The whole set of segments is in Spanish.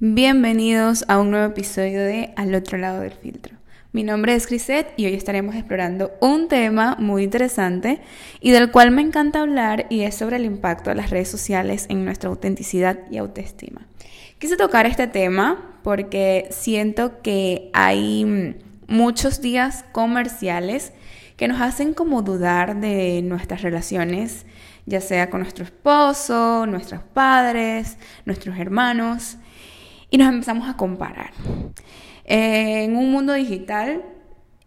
Bienvenidos a un nuevo episodio de Al otro lado del filtro. Mi nombre es Crisette y hoy estaremos explorando un tema muy interesante y del cual me encanta hablar y es sobre el impacto de las redes sociales en nuestra autenticidad y autoestima. Quise tocar este tema porque siento que hay muchos días comerciales que nos hacen como dudar de nuestras relaciones, ya sea con nuestro esposo, nuestros padres, nuestros hermanos y nos empezamos a comparar. En un mundo digital,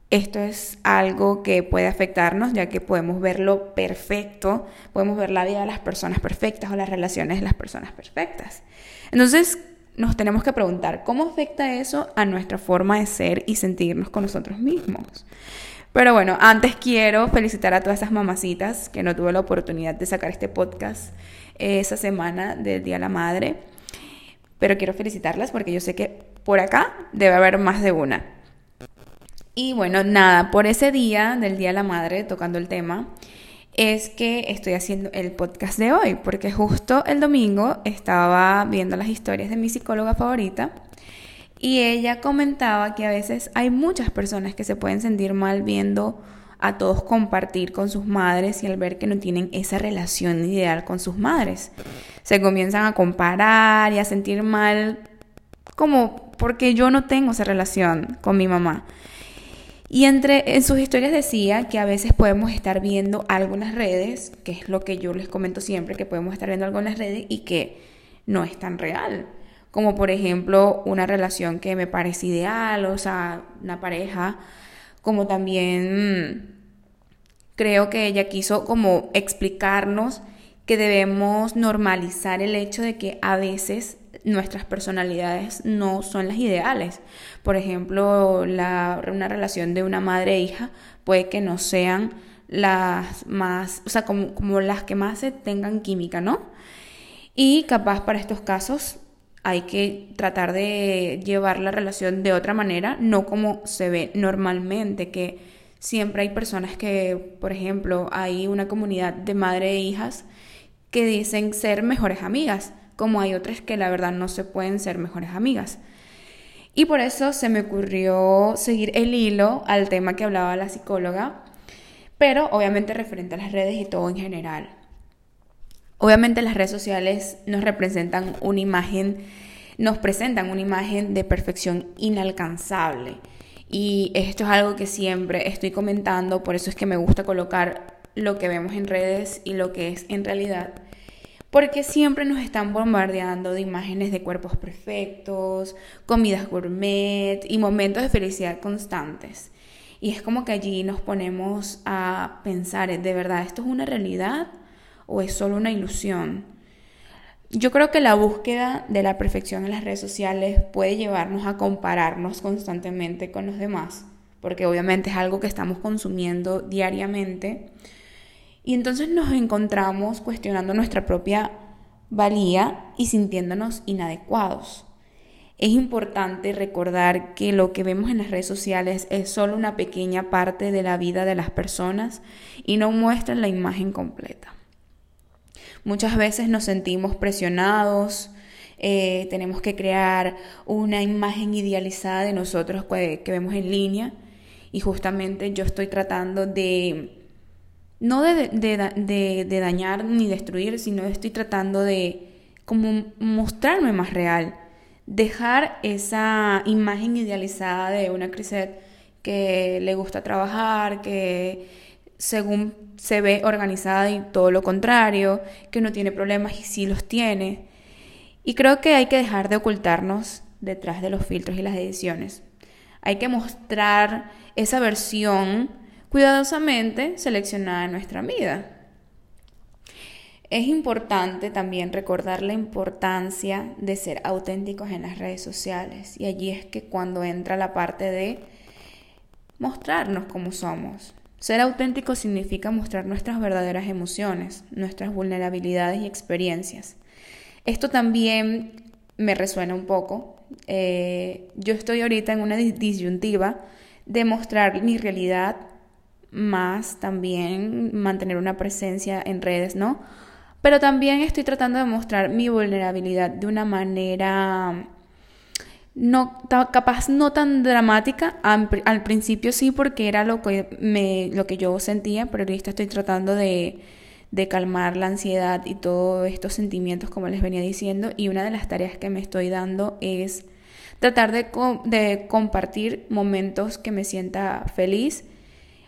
esto es algo que puede afectarnos, ya que podemos ver lo perfecto, podemos ver la vida de las personas perfectas o las relaciones de las personas perfectas. Entonces, nos tenemos que preguntar, ¿cómo afecta eso a nuestra forma de ser y sentirnos con nosotros mismos? Pero bueno, antes quiero felicitar a todas esas mamacitas que no tuve la oportunidad de sacar este podcast esa semana del Día de la Madre pero quiero felicitarlas porque yo sé que por acá debe haber más de una. Y bueno, nada, por ese día del Día de la Madre, tocando el tema, es que estoy haciendo el podcast de hoy, porque justo el domingo estaba viendo las historias de mi psicóloga favorita y ella comentaba que a veces hay muchas personas que se pueden sentir mal viendo a todos compartir con sus madres y al ver que no tienen esa relación ideal con sus madres. Se comienzan a comparar y a sentir mal como porque yo no tengo esa relación con mi mamá. Y entre en sus historias decía que a veces podemos estar viendo algunas redes, que es lo que yo les comento siempre, que podemos estar viendo algunas redes y que no es tan real. Como por ejemplo una relación que me parece ideal, o sea, una pareja como también creo que ella quiso como explicarnos que debemos normalizar el hecho de que a veces nuestras personalidades no son las ideales. Por ejemplo, la, una relación de una madre e hija puede que no sean las más, o sea, como, como las que más se tengan química, ¿no? Y capaz para estos casos hay que tratar de llevar la relación de otra manera, no como se ve normalmente, que siempre hay personas que, por ejemplo, hay una comunidad de madre e hijas que dicen ser mejores amigas, como hay otras que la verdad no se pueden ser mejores amigas. Y por eso se me ocurrió seguir el hilo al tema que hablaba la psicóloga, pero obviamente referente a las redes y todo en general. Obviamente las redes sociales nos representan una imagen, nos presentan una imagen de perfección inalcanzable. Y esto es algo que siempre estoy comentando, por eso es que me gusta colocar lo que vemos en redes y lo que es en realidad. Porque siempre nos están bombardeando de imágenes de cuerpos perfectos, comidas gourmet y momentos de felicidad constantes. Y es como que allí nos ponemos a pensar, ¿de verdad esto es una realidad? O es solo una ilusión. Yo creo que la búsqueda de la perfección en las redes sociales puede llevarnos a compararnos constantemente con los demás, porque obviamente es algo que estamos consumiendo diariamente. Y entonces nos encontramos cuestionando nuestra propia valía y sintiéndonos inadecuados. Es importante recordar que lo que vemos en las redes sociales es solo una pequeña parte de la vida de las personas y no muestran la imagen completa. Muchas veces nos sentimos presionados, eh, tenemos que crear una imagen idealizada de nosotros que, vemos en línea. Y justamente yo estoy tratando de no de, de, dañar ni destruir, sino estoy tratando de como mostrarme más real, dejar esa imagen idealizada de una Crisette que le gusta trabajar, que según se ve organizada y todo lo contrario, que no tiene problemas y sí los tiene. Y creo que hay que dejar de ocultarnos detrás de los filtros y las ediciones. Hay que mostrar esa versión cuidadosamente seleccionada en nuestra vida. Es importante también recordar la importancia de ser auténticos en las redes sociales. Y allí es que cuando entra la parte de mostrarnos como somos, ser auténtico significa mostrar nuestras verdaderas emociones, nuestras vulnerabilidades y experiencias. Esto también me resuena un poco. Eh, yo estoy ahorita en una disyuntiva de mostrar mi realidad más también mantener una presencia en redes, ¿no? Pero también estoy tratando de mostrar mi vulnerabilidad de una manera no capaz no tan dramática al, principio sí porque era lo que me lo que yo sentía pero ahorita estoy tratando de, de calmar la ansiedad y todos estos sentimientos como les venía diciendo y una de las tareas que me estoy dando es tratar de, de compartir momentos que me sienta feliz.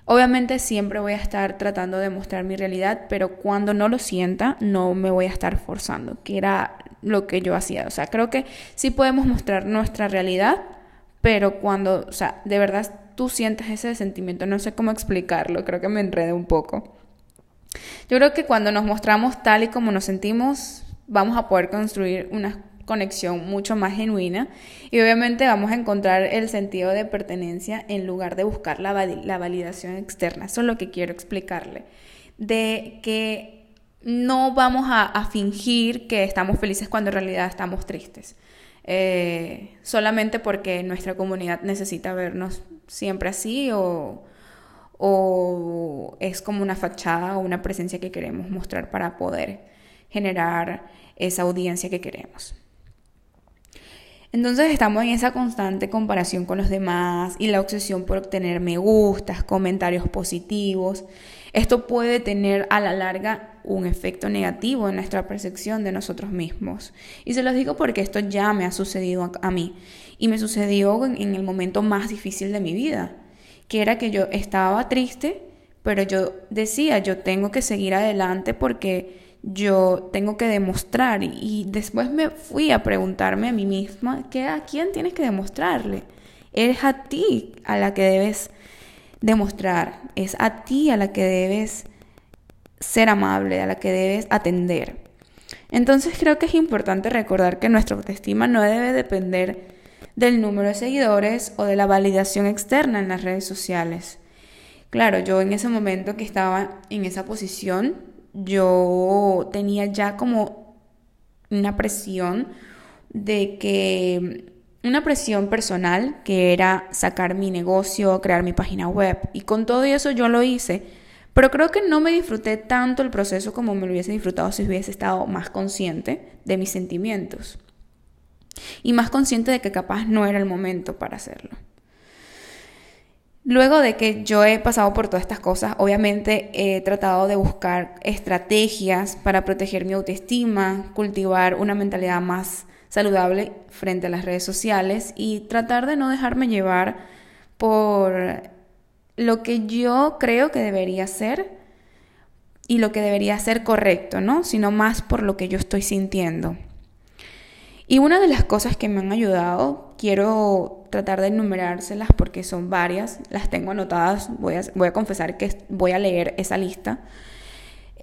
Obviamente siempre voy a estar tratando de mostrar mi realidad, pero cuando no lo sienta, no me voy a estar forzando, que era lo que yo hacía. O sea, creo que sí podemos mostrar nuestra realidad, pero cuando, o sea, de verdad tú sientes ese sentimiento, no sé cómo explicarlo, creo que me enredé un poco. Yo creo que cuando nos mostramos tal y como nos sentimos, vamos a poder construir una conexión mucho más genuina y obviamente vamos a encontrar el sentido de pertenencia en lugar de buscar la, la validación externa. Eso es lo que quiero explicarle. De que no vamos a, fingir que estamos felices cuando en realidad estamos tristes. Eh, solamente porque nuestra comunidad necesita vernos siempre así o, o es como una fachada o una presencia que queremos mostrar para poder generar esa audiencia que queremos. Entonces estamos en esa constante comparación con los demás y la obsesión por obtener me gustas, comentarios positivos. Esto puede tener a la larga un efecto negativo en nuestra percepción de nosotros mismos. Y se los digo porque esto ya me ha sucedido a, mí y me sucedió en el momento más difícil de mi vida, que era que yo estaba triste, pero yo decía, yo tengo que seguir adelante porque yo tengo que demostrar y después me fui a preguntarme a mí misma que a quién tienes que demostrarle. Es a ti a la que debes demostrar, es a ti a la que debes ser amable, a la que debes atender. Entonces creo que es importante recordar que nuestra autoestima no debe depender del número de seguidores o de la validación externa en las redes sociales. Claro, yo en ese momento que estaba en esa posición, yo tenía ya como una presión de que una presión personal que era sacar mi negocio, crear mi página web y con todo eso yo lo hice, pero creo que no me disfruté tanto el proceso como me lo hubiese disfrutado si hubiese estado más consciente de mis sentimientos y más consciente de que capaz no era el momento para hacerlo. Luego de que yo he pasado por todas estas cosas, obviamente he tratado de buscar estrategias para proteger mi autoestima, cultivar una mentalidad más saludable frente a las redes sociales y tratar de no dejarme llevar por lo que yo creo que debería ser y lo que debería ser correcto, ¿no? Sino más por lo que yo estoy sintiendo. Y una de las cosas que me han ayudado, quiero tratar de enumerárselas porque son varias, las tengo anotadas, voy a, voy a confesar que voy a leer esa lista.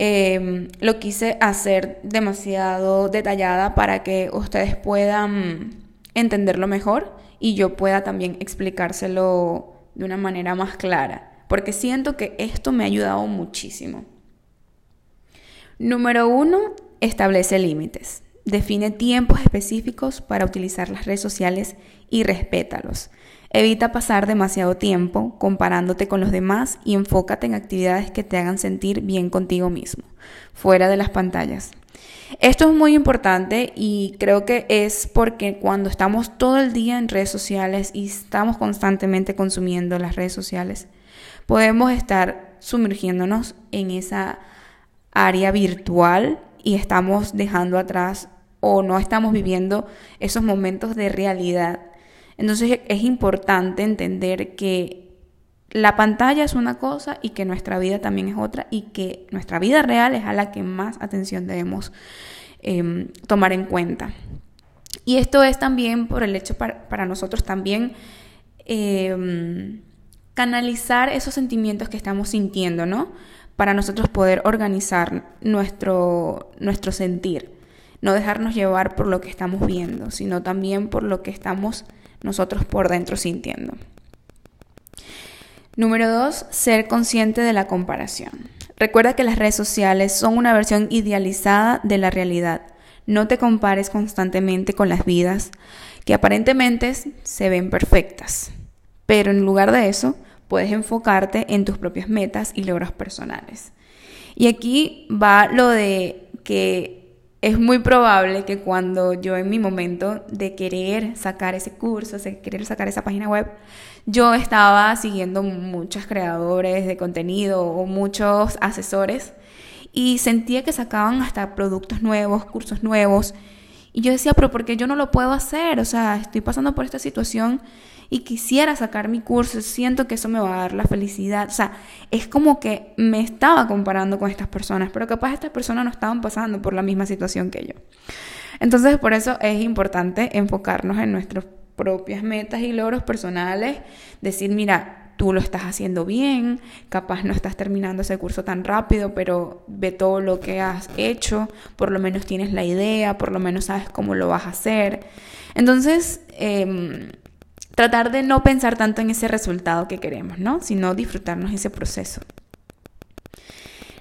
Em, lo quise hacer demasiado detallada para que ustedes puedan entenderlo mejor y yo pueda también explicárselo de una manera más clara, porque siento que esto me ha ayudado muchísimo. Número uno, establece límites. Define tiempos específicos para utilizar las redes sociales y respétalos. Evita pasar demasiado tiempo comparándote con los demás y enfócate en actividades que te hagan sentir bien contigo mismo, fuera de las pantallas. Esto es muy importante y creo que es porque cuando estamos todo el día en redes sociales y estamos constantemente consumiendo las redes sociales, podemos estar sumergiéndonos en esa área virtual y estamos dejando atrás o no estamos viviendo esos momentos de realidad. Entonces es importante entender que la pantalla es una cosa y que nuestra vida también es otra y que nuestra vida real es a la que más atención debemos em, tomar en cuenta. Y esto es también por el hecho para, nosotros también em, canalizar esos sentimientos que estamos sintiendo, ¿no? para nosotros poder organizar nuestro, nuestro sentir. No dejarnos llevar por lo que estamos viendo, sino también por lo que estamos nosotros por dentro sintiendo. Número dos, ser consciente de la comparación. Recuerda que las redes sociales son una versión idealizada de la realidad. No te compares constantemente con las vidas que aparentemente se ven perfectas. Pero en lugar de eso, puedes enfocarte en tus propias metas y logros personales. Y aquí va lo de que es muy probable que cuando yo en mi momento de querer sacar ese curso, de querer sacar esa página web, yo estaba siguiendo muchos creadores de contenido o muchos asesores y sentía que sacaban hasta productos nuevos, cursos nuevos. Y yo decía, pero ¿por qué yo no lo puedo hacer? O sea, estoy pasando por esta situación y quisiera sacar mi curso, siento que eso me va a dar la felicidad. O sea, es como que me estaba comparando con estas personas, pero capaz estas personas no estaban pasando por la misma situación que yo. Entonces, por eso es importante enfocarnos en nuestras propias metas y logros personales, decir, mira, tú lo estás haciendo bien, capaz no estás terminando ese curso tan rápido, pero ve todo lo que has hecho, por lo menos tienes la idea, por lo menos sabes cómo lo vas a hacer. Entonces, eh, tratar de no pensar tanto en ese resultado que queremos, ¿no? Sino disfrutarnos ese proceso.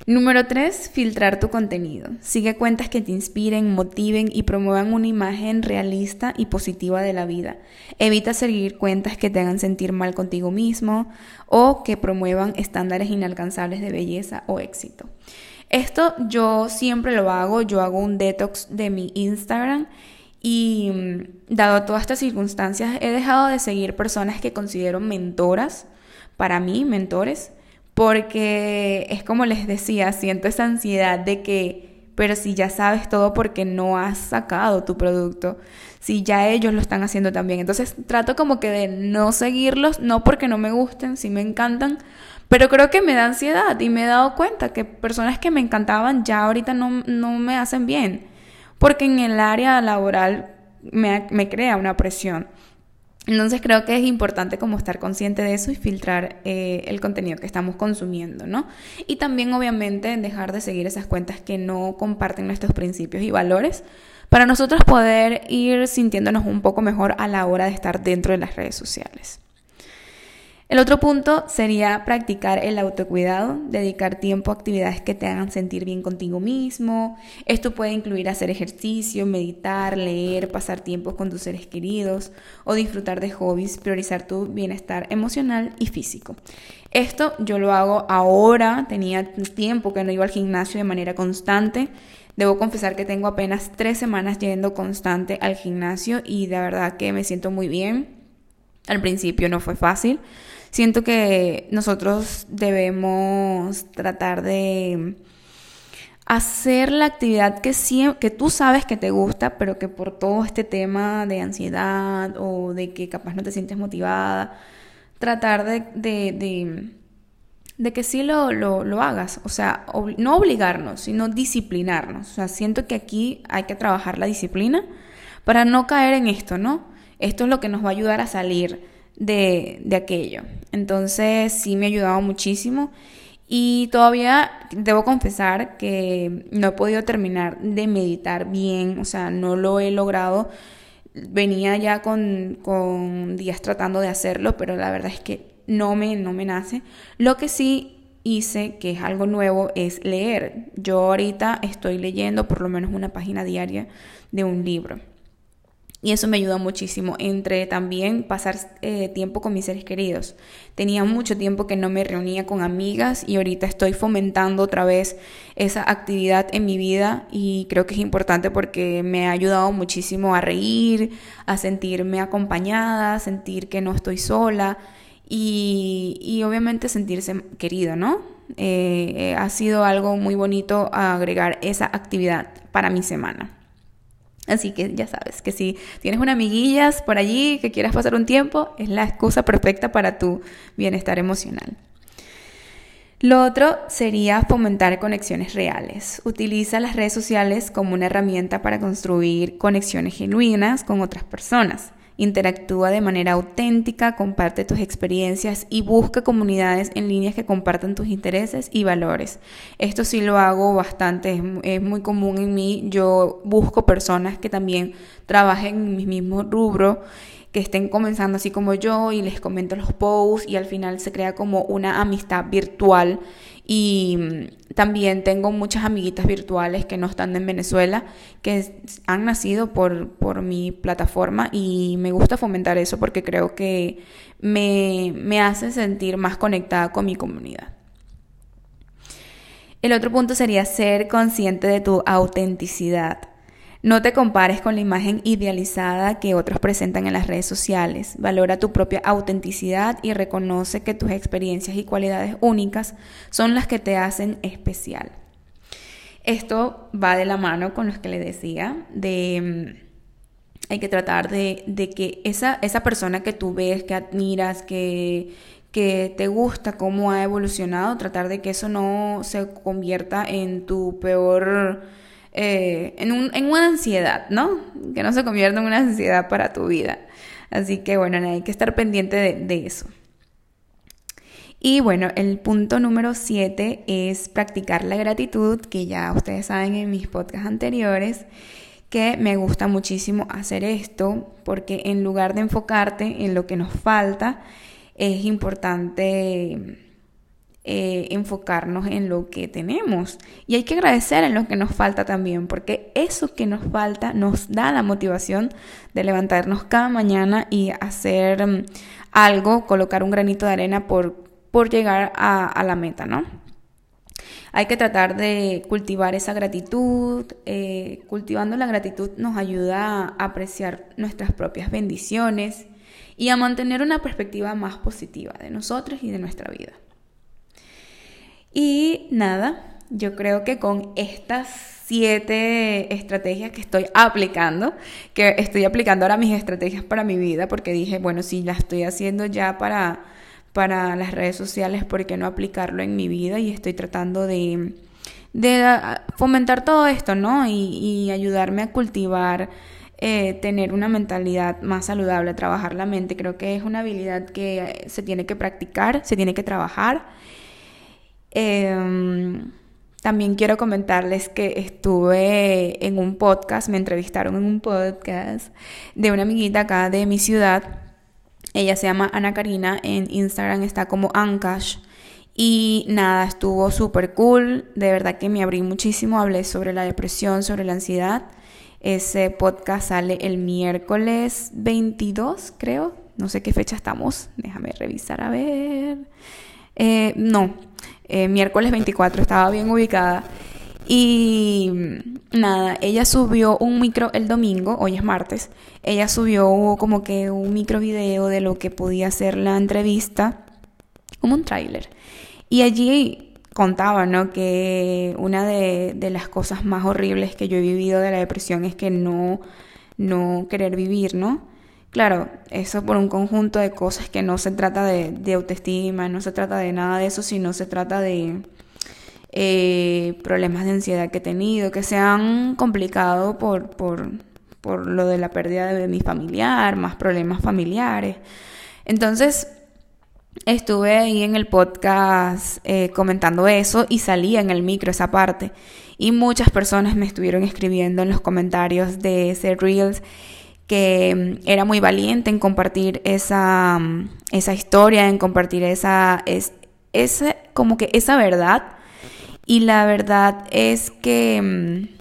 Número 3. Filtrar tu contenido. Sigue cuentas que te inspiren, motiven y promuevan una imagen realista y positiva de la vida. Evita seguir cuentas que te hagan sentir mal contigo mismo o que promuevan estándares inalcanzables de belleza o éxito. Esto yo siempre lo hago, yo hago un detox de mi Instagram y mm, dado todas estas circunstancias, he dejado de seguir personas que considero mentoras, para mí, mentores, porque es como les decía, siento esa ansiedad de que, pero si ya sabes todo porque no has sacado tu producto, si ya ellos lo están haciendo también. Entonces trato como que de no seguirlos, no porque no me gusten, si me encantan, pero creo que me da ansiedad y me he dado cuenta que personas que me encantaban ya ahorita no, no me hacen bien porque en el área laboral me, crea una presión. Entonces creo que es importante como estar consciente de eso y filtrar eh, el contenido que estamos consumiendo, ¿no? Y también obviamente dejar de seguir esas cuentas que no comparten nuestros principios y valores para nosotros poder ir sintiéndonos un poco mejor a la hora de estar dentro de las redes sociales. El otro punto sería practicar el autocuidado, dedicar tiempo a actividades que te hagan sentir bien contigo mismo. Esto puede incluir hacer ejercicio, meditar, leer, pasar tiempo con tus seres queridos o disfrutar de hobbies, priorizar tu bienestar emocional y físico. Esto yo lo hago ahora, tenía tiempo que no iba al gimnasio de manera constante. Debo confesar que tengo apenas tres semanas yendo constante al gimnasio y de verdad que me siento muy bien. Al principio no fue fácil Siento que nosotros debemos tratar de hacer la actividad que, que tú sabes que te gusta, pero que por todo este tema de ansiedad o de que capaz no te sientes motivada, tratar de, de, de, que sí lo, lo, lo, hagas. O sea, no obligarnos, sino disciplinarnos. O sea, siento que aquí hay que trabajar la disciplina para no caer en esto, ¿no? Esto es lo que nos va a ayudar a salir de, de aquello. Entonces sí me ha ayudado muchísimo y todavía debo confesar que no he podido terminar de meditar bien, o sea, no lo he logrado. Venía ya con, con días tratando de hacerlo, pero la verdad es que no me, no me nace. Lo que sí hice, que es algo nuevo, es leer. Yo ahorita estoy leyendo por lo menos una página diaria de un libro. Y eso me ayudó muchísimo, entre también pasar eh, tiempo con mis seres queridos. Tenía mucho tiempo que no me reunía con amigas y ahorita estoy fomentando otra vez esa actividad en mi vida y creo que es importante porque me ha ayudado muchísimo a reír, a sentirme acompañada, a sentir que no estoy sola y, y obviamente sentirse querido, ¿no? Eh, eh, ha sido algo muy bonito agregar esa actividad para mi semana. Así que ya sabes que si tienes una amiguillas por allí que quieras pasar un tiempo, es la excusa perfecta para tu bienestar emocional. Lo otro sería fomentar conexiones reales. Utiliza las redes sociales como una herramienta para construir conexiones genuinas con otras personas. Interactúa de manera auténtica, comparte tus experiencias y busca comunidades en línea que compartan tus intereses y valores. Esto sí lo hago bastante, es, muy común en mí. Yo busco personas que también trabajen en mi mismo rubro que estén comenzando así como yo y les comento los posts y al final se crea como una amistad virtual y mm, también tengo muchas amiguitas virtuales que no están en Venezuela, que han nacido por, por mi plataforma y me gusta fomentar eso porque creo que me, me hace sentir más conectada con mi comunidad. El otro punto sería ser consciente de tu autenticidad. No te compares con la imagen idealizada que otros presentan en las redes sociales. Valora tu propia autenticidad y reconoce que tus experiencias y cualidades únicas son las que te hacen especial. Esto va de la mano con lo que le decía de mm, hay que tratar de, que esa, esa persona que tú ves, que admiras, que, que te gusta cómo ha evolucionado, tratar de que eso no se convierta en tu peor eh, en, un, en una ansiedad, ¿no? Que no se convierta en una ansiedad para tu vida. Así que bueno, hay que estar pendiente de, eso. Y bueno, el punto número 7 es practicar la gratitud, que ya ustedes saben en mis podcasts anteriores, que me gusta muchísimo hacer esto, porque en lugar de enfocarte en lo que nos falta, es importante eh, enfocarnos en lo que tenemos. Y hay que agradecer en lo que nos falta también, porque eso que nos falta nos da la motivación de levantarnos cada mañana y hacer mm, algo, colocar un granito de arena por, por llegar a, la meta, ¿no? Hay que tratar de cultivar esa gratitud. Eh, cultivando la gratitud nos ayuda a apreciar nuestras propias bendiciones y a mantener una perspectiva más positiva de nosotros y de nuestra vida. Y nada, yo creo que con estas siete estrategias que estoy aplicando, que estoy aplicando ahora mis estrategias para mi vida, porque dije, bueno, si las estoy haciendo ya para, para las redes sociales, ¿por qué no aplicarlo en mi vida? Y estoy tratando de, fomentar todo esto, ¿no? Y, ayudarme a cultivar, eh, tener una mentalidad más saludable, trabajar la mente. Creo que es una habilidad que se tiene que practicar, se tiene que trabajar Em, también quiero comentarles que estuve en un podcast, me entrevistaron en un podcast de una amiguita acá de mi ciudad. Ella se llama Ana Karina, en Instagram está como Ancash. Y nada, estuvo súper cool, de verdad que me abrí muchísimo, hablé sobre la depresión, sobre la ansiedad. Ese podcast sale el miércoles 22, creo. No sé qué fecha estamos. Déjame revisar a ver. Eh, no, eh, miércoles 24, estaba bien ubicada. Y nada, ella subió un micro el domingo, hoy es martes, ella subió como que un micro video de lo que podía ser la entrevista, como un tráiler. Y allí contaba, ¿no? Que una de, de, las cosas más horribles que yo he vivido de la depresión es que no, no querer vivir, ¿no? Claro, eso por un conjunto de cosas que no se trata de, autoestima, no se trata de nada de eso, sino se trata de eh, problemas de ansiedad que he tenido, que se han complicado por, por, por lo de la pérdida de mi familiar, más problemas familiares. Entonces, estuve ahí en el podcast eh, comentando eso y salía en el micro esa parte. Y muchas personas me estuvieron escribiendo en los comentarios de ese Reels que mm, era muy valiente en compartir esa, mm, esa historia, en compartir esa, es, como que esa verdad. Y la verdad es que mm,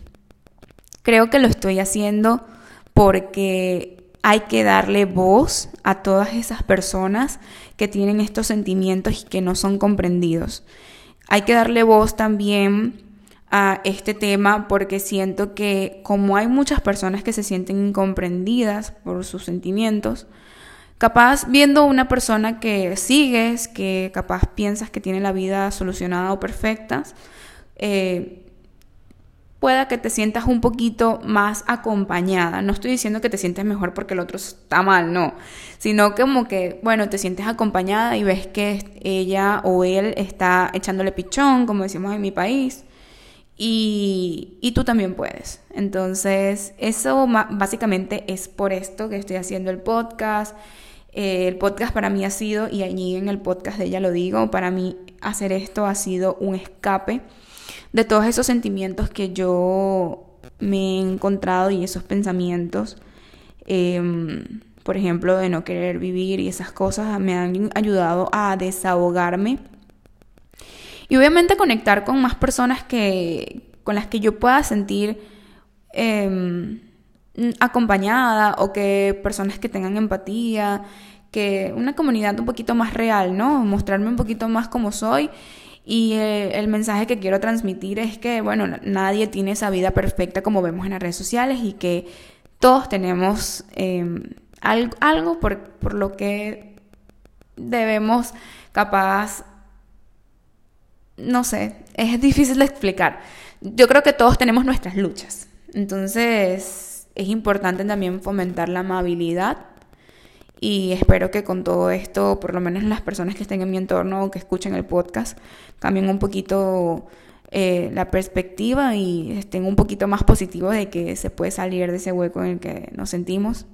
creo que lo estoy haciendo porque hay que darle voz a todas esas personas que tienen estos sentimientos y que no son comprendidos. Hay que darle voz también a este tema porque siento que como hay muchas personas que se sienten incomprendidas por sus sentimientos, capaz viendo una persona que sigues, que capaz piensas que tiene la vida solucionada o perfecta, eh, pueda que te sientas un poquito más acompañada. No estoy diciendo que te sientes mejor porque el otro está mal, no, sino como que, bueno, te sientes acompañada y ves que ella o él está echándole pichón, como decimos en mi país, y, tú también puedes. Entonces, eso básicamente es por esto que estoy haciendo el podcast. Eh, el podcast para mí ha sido, y allí en el podcast de ella lo digo, para mí hacer esto ha sido un escape de todos esos sentimientos que yo me he encontrado y esos pensamientos. Em, por ejemplo, de no querer vivir y esas cosas me han ayudado a desahogarme y obviamente conectar con más personas que, con las que yo pueda sentir em, acompañada o que personas que tengan empatía, que una comunidad un poquito más real, ¿no? Mostrarme un poquito más como soy Y eh, el mensaje que quiero transmitir es que, bueno, nadie tiene esa vida perfecta como vemos en las redes sociales y que todos tenemos em, algo, por, por, lo que debemos capaz, no sé, es difícil de explicar. Yo creo que todos tenemos nuestras luchas. Entonces es importante también fomentar la amabilidad y espero que con todo esto, por lo menos las personas que estén en mi entorno o que escuchen el podcast, cambien un poquito eh, la perspectiva y estén un poquito más positivos de que se puede salir de ese hueco en el que nos sentimos.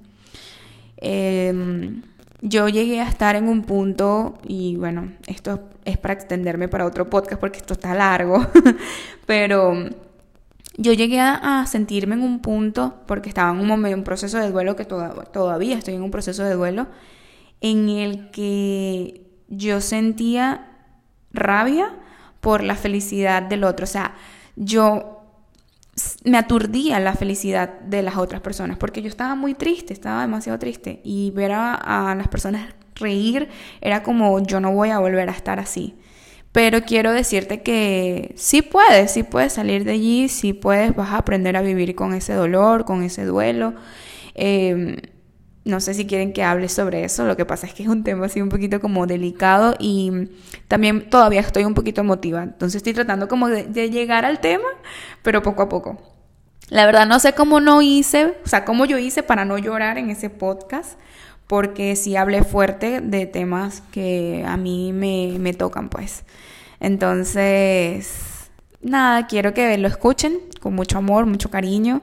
Em, yo llegué a estar en un punto, y bueno, esto es para extenderme para otro podcast porque esto está largo, pero yo llegué a, sentirme en un punto, porque estaba en un momento, un proceso de duelo que todavía estoy en un proceso de duelo, en el que yo sentía rabia por la felicidad del otro. O sea, yo me aturdía la felicidad de las otras personas, porque yo estaba muy triste, estaba demasiado triste. Y ver a, las personas reír era como yo no voy a volver a estar así. Pero quiero decirte que sí puedes, sí puedes salir de allí, sí puedes, vas a aprender a vivir con ese dolor, con ese duelo. Em, no sé si quieren que hable sobre eso, lo que pasa es que es un tema así un poquito como delicado y también todavía estoy un poquito emotiva, entonces estoy tratando como de llegar al tema, pero poco a poco. La verdad no sé cómo no hice, o sea, cómo yo hice para no llorar en ese podcast, porque sí hablé fuerte de temas que a mí me, me tocan, pues. Entonces, nada, quiero que lo escuchen con mucho amor, mucho cariño.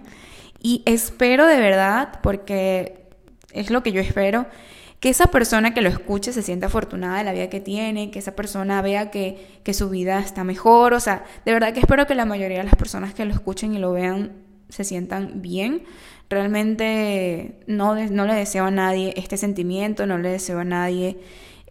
Y espero de verdad, porque es lo que yo espero, que esa persona que lo escuche se sienta afortunada de la vida que tiene, que esa persona vea que, que, su vida está mejor. O sea, de verdad que espero que la mayoría de las personas que lo escuchen y lo vean se sientan bien. Realmente no, no le deseo a nadie este sentimiento, no le deseo a nadie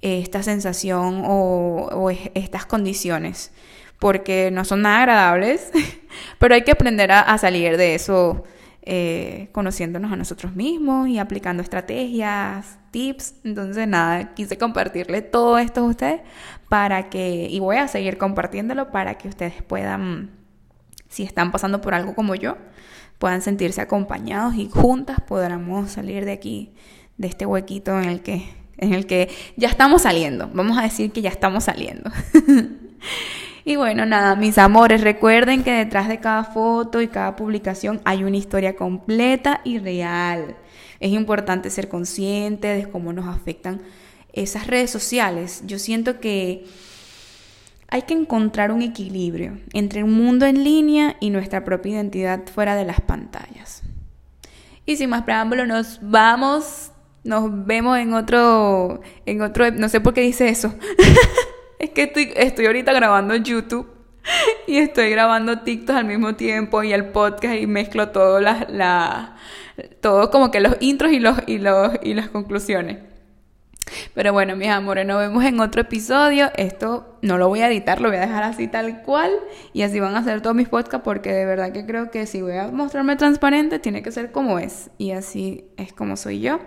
eh, esta sensación o, estas condiciones, porque no son nada agradables, pero hay que aprender a, salir de eso eh, conociéndonos a nosotros mismos y aplicando estrategias, tips. Entonces, nada, quise compartirle todo esto a ustedes para que, y voy a seguir compartiéndolo para que ustedes puedan, si están pasando por algo como yo, puedan sentirse acompañados y juntas podamos salir de aquí, de este huequito en el que, en el que ya estamos saliendo. Vamos a decir que ya estamos saliendo. y bueno, nada, mis amores, recuerden que detrás de cada foto y cada publicación hay una historia completa y real. Es importante ser consciente de cómo nos afectan esas redes sociales. Yo siento que hay que encontrar un equilibrio entre un mundo en línea y nuestra propia identidad fuera de las pantallas. Y sin más preámbulo, nos vamos, nos vemos en otro, en otro, no sé por qué dice eso. es que estoy, estoy ahorita grabando YouTube y estoy grabando TikTok al mismo tiempo y el podcast y mezclo todo la, todo como que los intros y los, y los, y las conclusiones. Pero bueno, mis amores, nos vemos en otro episodio. Esto no lo voy a editar, lo voy a dejar así tal cual. Y así van a ser todos mis podcasts porque de verdad que creo que si voy a mostrarme transparente, tiene que ser como es. Y así es como soy yo.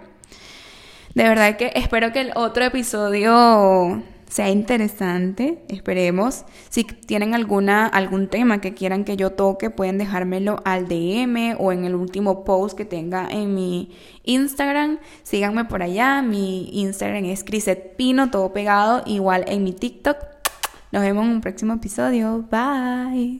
De verdad que espero que el otro episodio sea interesante, esperemos. Si tienen alguna, algún tema que quieran que yo toque, pueden dejármelo al DM o en el último post que tenga en mi Instagram. Síganme por allá, mi Instagram es Criset Pino, todo pegado, igual en mi TikTok. Nos vemos en un próximo episodio. Bye.